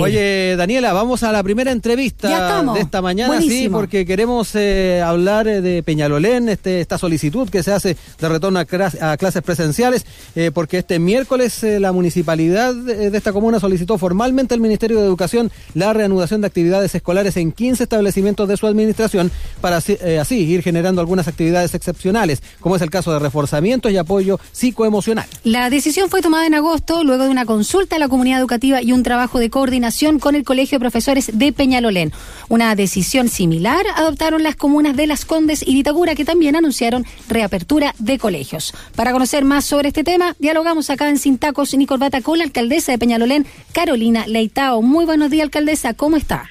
Oye, Daniela, vamos a la primera entrevista de esta mañana, sí, porque queremos eh, hablar eh, de Peñalolén, este, esta solicitud que se hace de retorno a, clases presenciales, eh, porque este miércoles la municipalidad de esta comuna solicitó formalmente al Ministerio de Educación la reanudación de actividades escolares en 15 establecimientos de su administración para así, así ir generando algunas actividades excepcionales, como es el caso de reforzamientos y apoyo psicoemocional. La decisión fue tomada en agosto luego de una consulta a la comunidad educativa y un trabajo de coordinación coordinación con el Colegio de Profesores de Peñalolén. Una decisión similar adoptaron las comunas de Las Condes y Vitagura, que también anunciaron reapertura de colegios. Para conocer más sobre este tema, dialogamos acá en Sin Tacos ni Corbata con la alcaldesa de Peñalolén, Carolina Leitao. Muy buenos días, alcaldesa, ¿cómo está?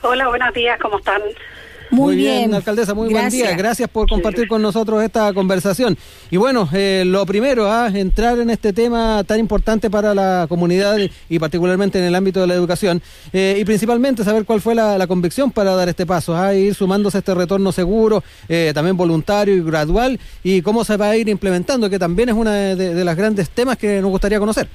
Hola, buenos días, ¿cómo están? Muy, bien, alcaldesa, muy buen día. Gracias por compartir con nosotros esta conversación. Y bueno, eh, lo primero, a ¿ah? entrar en este tema tan importante para la comunidad y particularmente en el ámbito de la educación, eh, y principalmente saber cuál fue la, convicción para dar este paso, a ¿ah? ir sumándose a este retorno seguro, eh, también voluntario y gradual, y cómo se va a ir implementando, que también es uno de, de los grandes temas que nos gustaría conocer.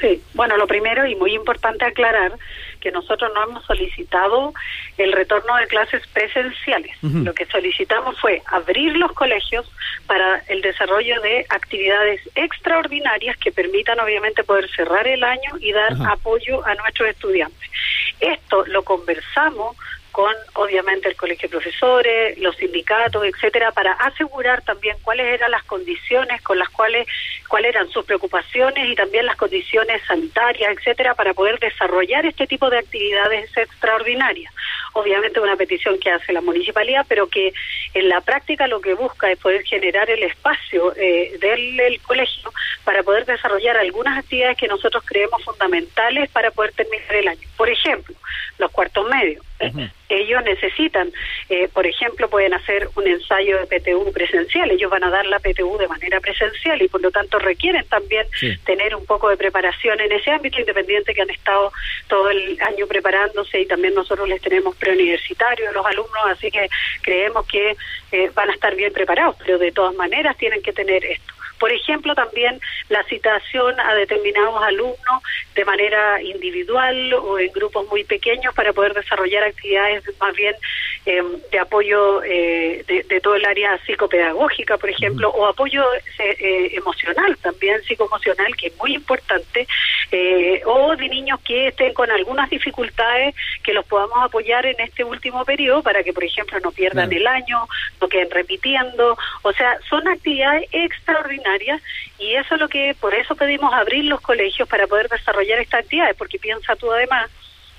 Sí, bueno, lo primero y muy importante aclarar que nosotros no hemos solicitado el retorno de clases presenciales. Lo que solicitamos fue abrir los colegios para el desarrollo de actividades extraordinarias que permitan obviamente poder cerrar el año y dar apoyo a nuestros estudiantes. Esto lo conversamos con obviamente el colegio de profesores, los sindicatos, etcétera, para asegurar también cuáles eran las condiciones con las cuales cuáles eran sus preocupaciones y también las condiciones sanitarias, etcétera, para poder desarrollar este tipo de actividades extraordinarias. Obviamente una petición que hace la municipalidad, pero que en la práctica lo que busca es poder generar el espacio eh, del colegio para poder desarrollar algunas actividades que nosotros creemos fundamentales para poder terminar el año. Por ejemplo, los cuartos medios ellos necesitan, eh, por ejemplo, pueden hacer un ensayo de PTU presencial, ellos van a dar la PTU de manera presencial y por lo tanto requieren también tener un poco de preparación en ese ámbito, independiente que han estado todo el año preparándose y también nosotros les tenemos preuniversitarios a los alumnos, así que creemos que eh, van a estar bien preparados, pero de todas maneras tienen que tener esto. Por ejemplo, también la citación a determinados alumnos de manera individual o en grupos muy pequeños para poder desarrollar actividades más bien eh, de apoyo eh, de, todo el área psicopedagógica, por ejemplo, o apoyo eh, emocional también, psicoemocional, que es muy importante, o de niños que estén con algunas dificultades que los podamos apoyar en este último periodo para que, por ejemplo, no pierdan el año, no queden repitiendo. O sea, son actividades extraordinarias y eso es lo que, por eso pedimos abrir los colegios para poder desarrollar estas actividades, porque piensa tú además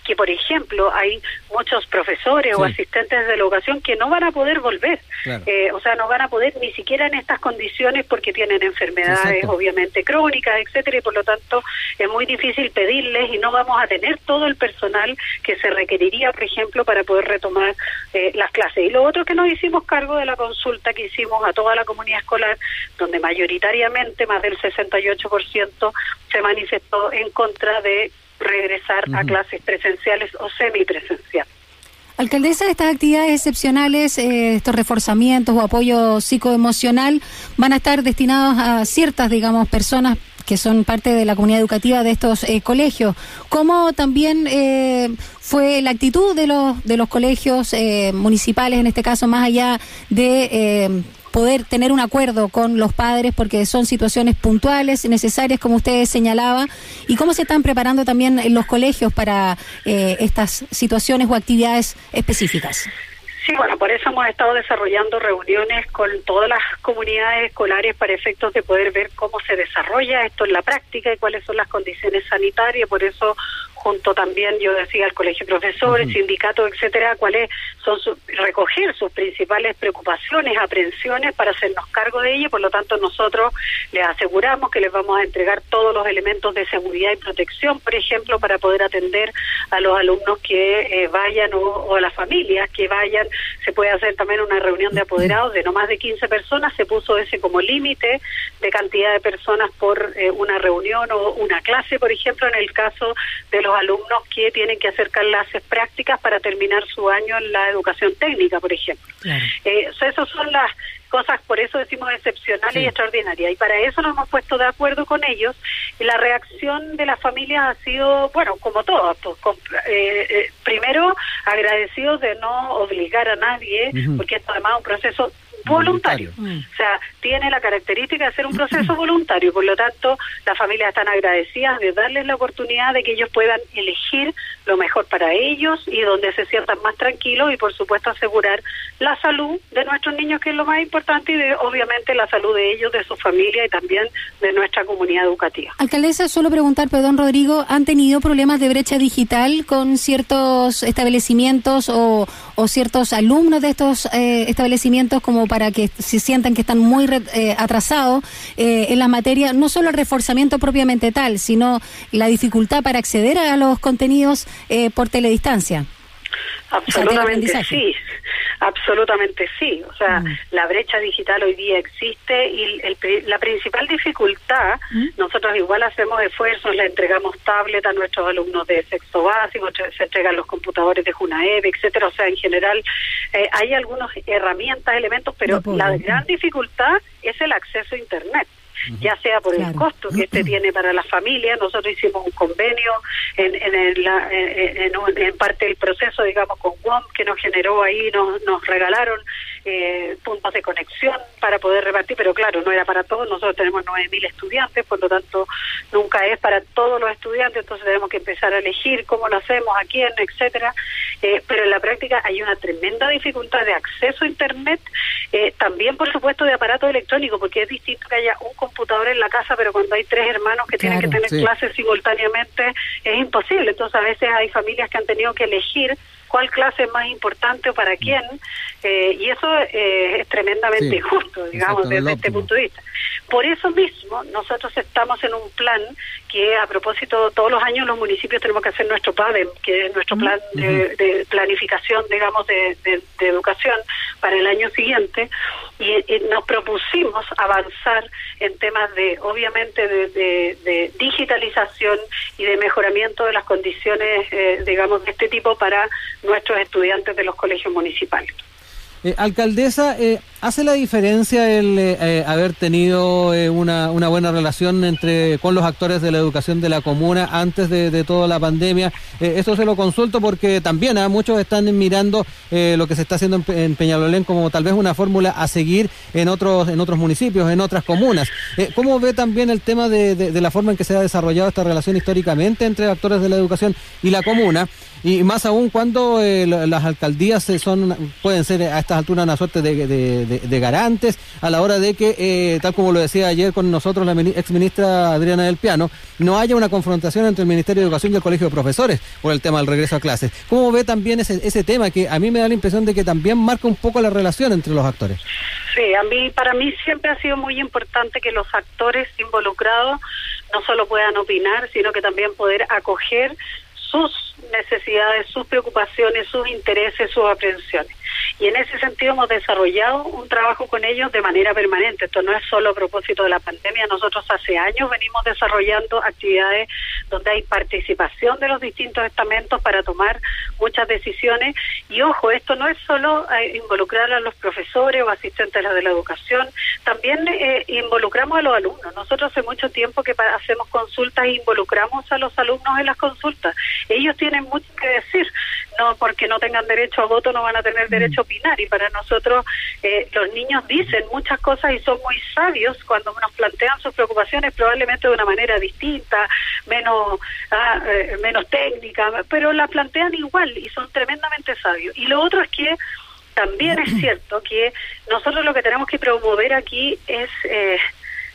que, por ejemplo, hay muchos profesores o asistentes de la educación que no van a poder volver, eh, o sea, no van a poder ni siquiera en estas condiciones porque tienen enfermedades obviamente crónicas, etcétera, y por lo tanto es muy difícil pedirles y no vamos a tener todo el personal que se requeriría, por ejemplo, para poder retomar eh, las clases. Y lo otro que nos hicimos cargo de la consulta que hicimos a toda la comunidad escolar, donde mayoritariamente más del 68% se manifestó en contra de regresar a clases presenciales o semipresenciales. Alcaldesa, estas actividades excepcionales, eh, estos reforzamientos o apoyo psicoemocional van a estar destinados a ciertas, digamos, personas que son parte de la comunidad educativa de estos eh, colegios. ¿Cómo también eh, fue la actitud de los, de los colegios municipales, en este caso, más allá de poder tener un acuerdo con los padres porque son situaciones puntuales, necesarias, como usted señalaba, y cómo se están preparando también en los colegios para eh, estas situaciones o actividades específicas. Sí, bueno, por eso hemos estado desarrollando reuniones con todas las comunidades escolares para efectos de poder ver cómo se desarrolla esto en la práctica y cuáles son las condiciones sanitarias. Por eso junto también, yo decía, al colegio de profesores, sindicatos, etcétera, cuáles son recoger sus principales preocupaciones, aprensiones para hacernos cargo de ello. Por lo tanto, nosotros les aseguramos que les vamos a entregar todos los elementos de seguridad y protección, por ejemplo, para poder atender a los alumnos que eh, vayan o, a las familias que vayan. Se puede hacer también una reunión de apoderados de no más de 15 personas. Se puso ese como límite de cantidad de personas por eh, una reunión o una clase, por ejemplo, en el caso de los alumnos que tienen que hacer clases prácticas para terminar su año en la educación técnica, por ejemplo. Eh, esas son las cosas, por eso decimos excepcionales y extraordinarias. Y para eso nos hemos puesto de acuerdo con ellos. Y la reacción de las familias ha sido, bueno, como todo, pues, eh, eh, primero agradecidos de no obligar a nadie, porque esto además es un proceso voluntario. O sea, tiene la característica de ser un proceso voluntario, por lo tanto, las familias están agradecidas de darles la oportunidad de que ellos puedan elegir lo mejor para ellos y donde se sientan más tranquilos y, por supuesto, asegurar la salud de nuestros niños, que es lo más importante, y de, obviamente la salud de ellos, de su familia y también de nuestra comunidad educativa. Alcaldesa, solo preguntar, perdón, Rodrigo, ¿han tenido problemas de brecha digital con ciertos establecimientos o, o ciertos alumnos de estos eh, establecimientos como para que se sientan que están muy eh, atrasados eh, en la materia, no solo el reforzamiento propiamente tal, sino la dificultad para acceder a los contenidos por teledistancia. Absolutamente sí, absolutamente sí. O sea, mm. la brecha digital hoy día existe y la principal dificultad, ¿Mm? nosotros igual hacemos esfuerzos, le entregamos tablet a nuestros alumnos de sexto básico, se entregan los computadores de Junaev, etcétera. O sea, en general eh, hay algunas herramientas, elementos, pero la gran dificultad es el acceso a Internet ya sea por el costo que este tiene para la familia. Nosotros hicimos un convenio en, en, en, parte del proceso, digamos, con WOM, que nos generó ahí, nos, nos regalaron eh, puntos de conexión para poder repartir, pero claro, no era para todos. Nosotros tenemos 9.000 estudiantes, por lo tanto, nunca es para todos los estudiantes, entonces tenemos que empezar a elegir cómo lo hacemos, a quién, etcétera. Eh, pero en la práctica hay una tremenda dificultad de acceso a Internet, eh, también, por supuesto, de aparato electrónico, porque es distinto que haya un computador en la casa, pero cuando hay tres hermanos que tienen que tener clases simultáneamente es imposible. Entonces a veces hay familias que han tenido que elegir cuál clase es más importante o para quién, eh, y eso eh, es tremendamente injusto, digamos, desde este punto de vista. Por eso mismo, nosotros estamos en un plan que, a propósito, todos los años los municipios tenemos que hacer nuestro PADEM, que es nuestro plan de, planificación, digamos, de, educación para el año siguiente, y, nos propusimos avanzar en temas de, obviamente, de, digitalización y de mejoramiento de las condiciones, eh, digamos, de este tipo para nuestros estudiantes de los colegios municipales. Eh, alcaldesa, eh, ¿hace la diferencia el eh, haber tenido una, una, buena relación entre con los actores de la educación de la comuna antes de, toda la pandemia? esto se lo consulto porque también a muchos están mirando lo que se está haciendo en, Peñalolén como tal vez una fórmula a seguir en otros en otros municipios, en otras comunas. ¿Cómo ve también el tema de, de, la forma en que se ha desarrollado esta relación históricamente entre actores de la educación y la comuna? Y más aún cuando las alcaldías son pueden ser a estas alturas una suerte de, garantes a la hora de que, eh, tal como lo decía ayer con nosotros la ex ministra Adriana del Piano, no haya una confrontación entre el Ministerio de Educación y el Colegio de Profesores por el tema del regreso a clases. ¿Cómo ve también ese, ese tema que a mí me da la impresión de que también marca un poco la relación entre los actores? Sí, a mí, para mí siempre ha sido muy importante que los actores involucrados no solo puedan opinar, sino que también poder acoger sus necesidades, sus preocupaciones, sus intereses, sus aprensiones. Y en ese sentido hemos desarrollado un trabajo con ellos de manera permanente. Esto no es solo a propósito de la pandemia. Nosotros hace años venimos desarrollando actividades donde hay participación de los distintos estamentos para tomar muchas decisiones. Y ojo, esto no es solo eh, involucrar a los profesores o asistentes de la educación, también eh, involucramos a los alumnos. Nosotros hace mucho tiempo que hacemos consultas e involucramos a los alumnos en las consultas. Ellos tienen mucho que decir. No porque no tengan derecho a voto no van a tener derecho a opinar y para nosotros eh, los niños dicen muchas cosas y son muy sabios cuando nos plantean sus preocupaciones probablemente de una manera distinta, menos ah, eh, menos técnica, pero la plantean igual y son tremendamente sabios. Y lo otro es que también es cierto que nosotros lo que tenemos que promover aquí es eh,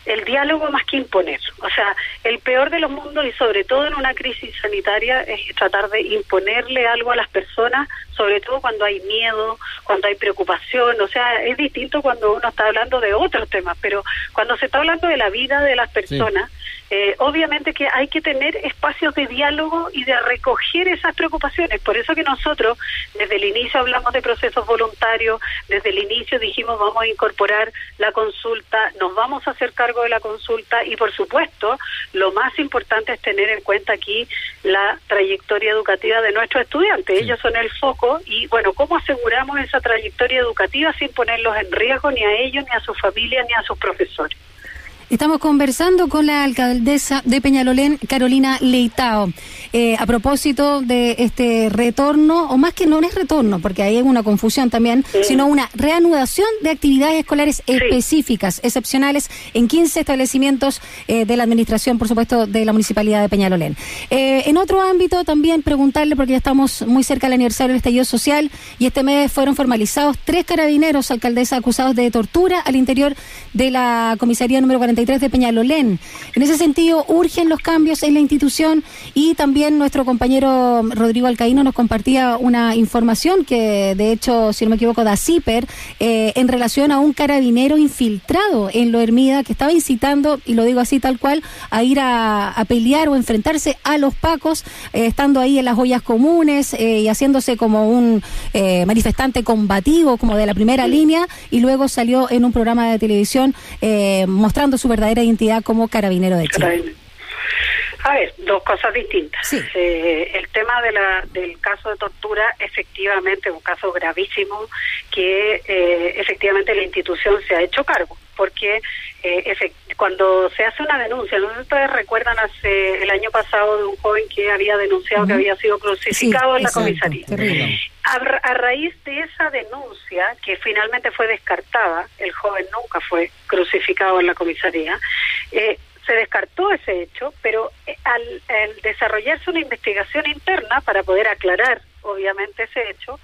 el diálogo más que imponer. O sea, el peor de los mundos y sobre todo en una crisis sanitaria es tratar de imponerle algo a las personas, sobre todo cuando hay miedo, cuando hay preocupación. O sea, es distinto cuando uno está hablando de otros temas, pero cuando se está hablando de la vida de las personas, eh, obviamente que hay que tener espacios de diálogo y de recoger esas preocupaciones. Por eso que nosotros desde el inicio hablamos de procesos voluntarios, desde el inicio dijimos vamos a incorporar la consulta, nos vamos a hacer cargo de la consulta y por supuesto lo más importante es tener en cuenta aquí la trayectoria educativa de nuestros estudiantes. Ellos son el foco y bueno, ¿cómo aseguramos esa trayectoria educativa sin ponerlos en riesgo ni a ellos, ni a sus familias, ni a sus profesores? Estamos conversando con la alcaldesa de Peñalolén, Carolina Leitao, eh, a propósito de este retorno, o más que no es retorno, porque ahí hay una confusión también, sino una reanudación de actividades escolares específicas, excepcionales, en 15 establecimientos eh, de la administración, por supuesto, de la Municipalidad de Peñalolén. Eh, en otro ámbito, también preguntarle, porque ya estamos muy cerca del aniversario del estallido social, y este mes fueron formalizados tres carabineros, alcaldesa, acusados de tortura al interior de la comisaría número 40 de Peñalolén. En ese sentido, urgen los cambios en la institución y también nuestro compañero Rodrigo Alcaíno nos compartía una información que, de hecho, si no me equivoco, da CIPER, eh, en relación a un carabinero infiltrado en Lo Hermida que estaba incitando, y lo digo así tal cual, a ir a, pelear o enfrentarse a los pacos, eh, estando ahí en las ollas comunes eh, y haciéndose como un manifestante combativo, como de la primera línea, y luego salió en un programa de televisión mostrando su su verdadera identidad como carabinero de Chile. A ver, dos cosas distintas. Eh, el tema de la, del caso de tortura, efectivamente, un caso gravísimo que eh, efectivamente la institución se ha hecho cargo, porque eh, cuando se hace una denuncia, no ustedes recuerdan hace el año pasado de un joven que había denunciado que había sido crucificado en la comisaría. A, a, raíz de esa denuncia, que finalmente fue descartada, el joven nunca fue crucificado en la comisaría, eh, se descartó ese hecho, pero eh, al, desarrollarse una investigación interna para poder aclarar, obviamente, ese hecho,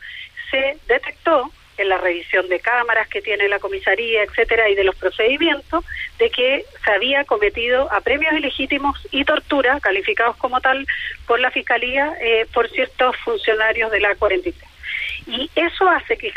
se detectó en la revisión de cámaras que tiene la comisaría, etcétera, y de los procedimientos, de que se había cometido apremios ilegítimos y tortura, calificados como tal por la Fiscalía, eh, por ciertos funcionarios de la 43. Y eso hace que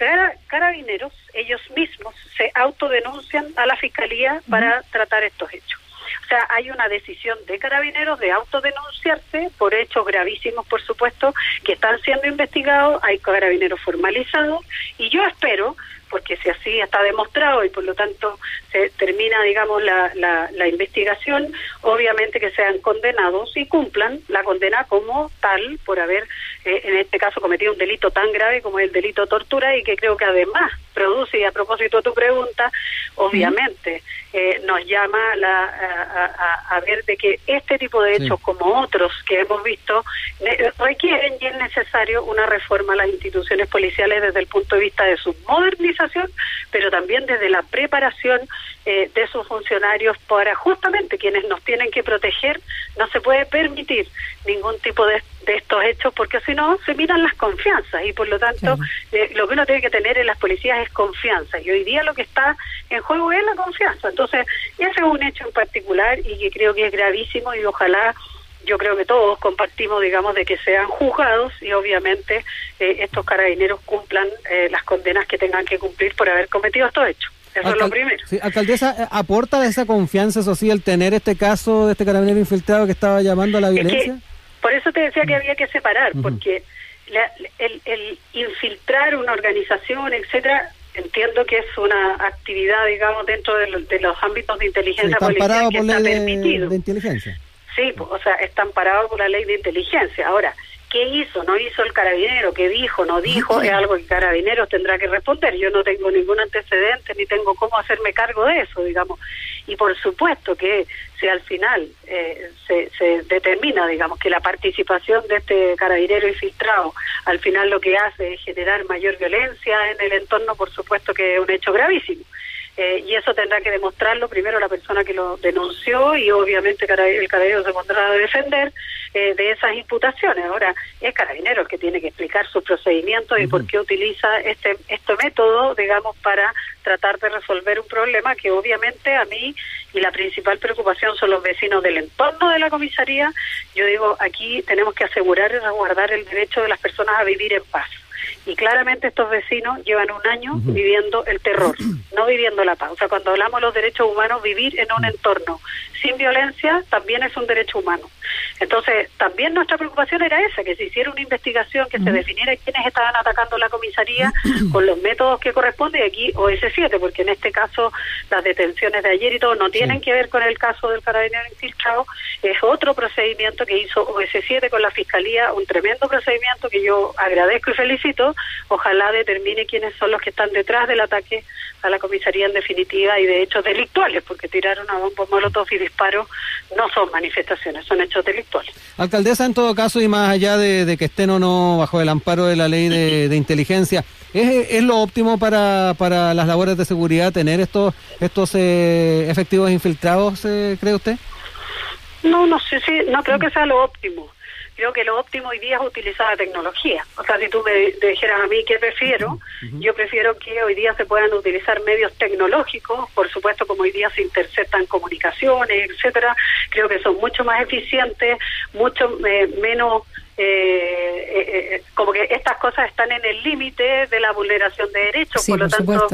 carabineros, ellos mismos, se autodenuncian a la Fiscalía para tratar estos hechos. O sea, hay una decisión de carabineros de autodenunciarse por hechos gravísimos, por supuesto, que están siendo investigados, hay carabineros formalizados y yo espero porque si así está demostrado y por lo tanto se termina, digamos, la, la, investigación, obviamente que sean condenados y cumplan la condena como tal por haber, eh, en este caso, cometido un delito tan grave como el delito de tortura y que creo que además produce, y a propósito de tu pregunta, obviamente eh, nos llama la, a, ver de que este tipo de hechos, como otros que hemos visto, requieren y es necesario una reforma a las instituciones policiales desde el punto de vista de su modernización, pero también desde la preparación eh, de sus funcionarios para justamente quienes nos tienen que proteger. No se puede permitir ningún tipo de, estos hechos porque si no se miran las confianzas y por lo tanto eh, lo que uno tiene que tener en las policías es confianza y hoy día lo que está en juego es la confianza. Entonces, ese es un hecho en particular y que creo que es gravísimo y ojalá yo creo que todos compartimos, digamos, de que sean juzgados y obviamente eh, estos carabineros cumplan las condenas que tengan que cumplir por haber cometido estos hechos. Eso es lo primero. alcaldesa, eh, ¿aporta esa confianza, eso sí, el tener este caso de este carabinero infiltrado que estaba llamando a la violencia? por eso te decía que había que separar, porque el, infiltrar una organización, etcétera, entiendo que es una actividad, digamos, dentro de, los ámbitos de inteligencia policial que está permitido. De, inteligencia. Sí, o sea, están parados por la ley de inteligencia. Ahora, qué hizo, no hizo el carabinero, qué dijo, no dijo, es algo que carabineros tendrá que responder. Yo no tengo ningún antecedente ni tengo cómo hacerme cargo de eso, digamos. Y por supuesto que si al final eh, se, se, determina, digamos, que la participación de este carabinero infiltrado al final lo que hace es generar mayor violencia en el entorno, por supuesto que es un hecho gravísimo. Eh, y eso tendrá que demostrarlo primero la persona que lo denunció y obviamente el carabinero se pondrá a defender eh, de esas imputaciones. Ahora, es carabinero el que tiene que explicar sus procedimientos y por qué utiliza este, este método, digamos, para tratar de resolver un problema que obviamente a mí y la principal preocupación son los vecinos del entorno de la comisaría. Yo digo, aquí tenemos que asegurar y resguardar el derecho de las personas a vivir en paz Y claramente estos vecinos llevan un año viviendo el terror, no viviendo la paz. O sea, cuando hablamos de los derechos humanos, vivir en un entorno sin violencia también es un derecho humano. Entonces, también nuestra preocupación era esa, que se hiciera una investigación, que se definiera quiénes estaban atacando la comisaría con los métodos que corresponden, y aquí OS7, porque en este caso las detenciones de ayer y todo no tienen que ver con el caso del carabinero infiltrado, es otro procedimiento que hizo OS7 con la Fiscalía, un tremendo procedimiento que yo agradezco y felicito, ojalá determine quiénes son los que están detrás del ataque a la comisaría en definitiva y de hechos delictuales, porque tiraron a bombo molotov y disparos no son manifestaciones, son hechos delictuales. Alcaldesa, en todo caso, y más allá de, que estén o no bajo el amparo de la ley de, inteligencia, ¿es, ¿es, lo óptimo para, para las labores de seguridad tener estos, estos eh, efectivos infiltrados, eh, cree usted? No, no sé si, no creo que sea lo óptimo creo que lo óptimo hoy día es utilizar la tecnología. O sea, si tú me, dijeras a mí qué prefiero, yo prefiero que hoy día se puedan utilizar medios tecnológicos, por supuesto como hoy día se interceptan comunicaciones, etcétera, creo que son mucho más eficientes, mucho eh, menos eh, eh, como que estas cosas están en el límite de la vulneración de derechos, por lo tanto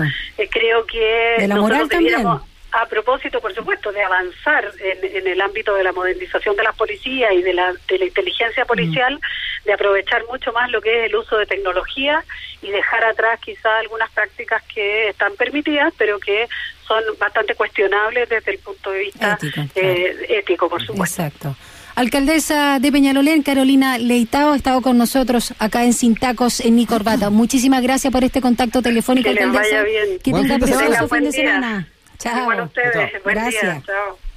creo que nosotros debiéramos, a propósito, por supuesto, de avanzar en, el ámbito de la modernización de las policías y de la, de la inteligencia policial, mm. de aprovechar mucho más lo que es el uso de tecnología y dejar atrás quizá algunas prácticas que están permitidas, pero que son bastante cuestionables desde el punto de vista eh, ético, por supuesto. Exacto. Alcaldesa de Peñalolén, Carolina Leitao, ha estado con nosotros acá en Sintacos, en Mi Corbata. Muchísimas gracias por este contacto telefónico, que alcaldesa. Vaya bien. Que tenga precioso fin de semana. Chao. Bueno, ustedes. Buen Gracias. Día. Chao.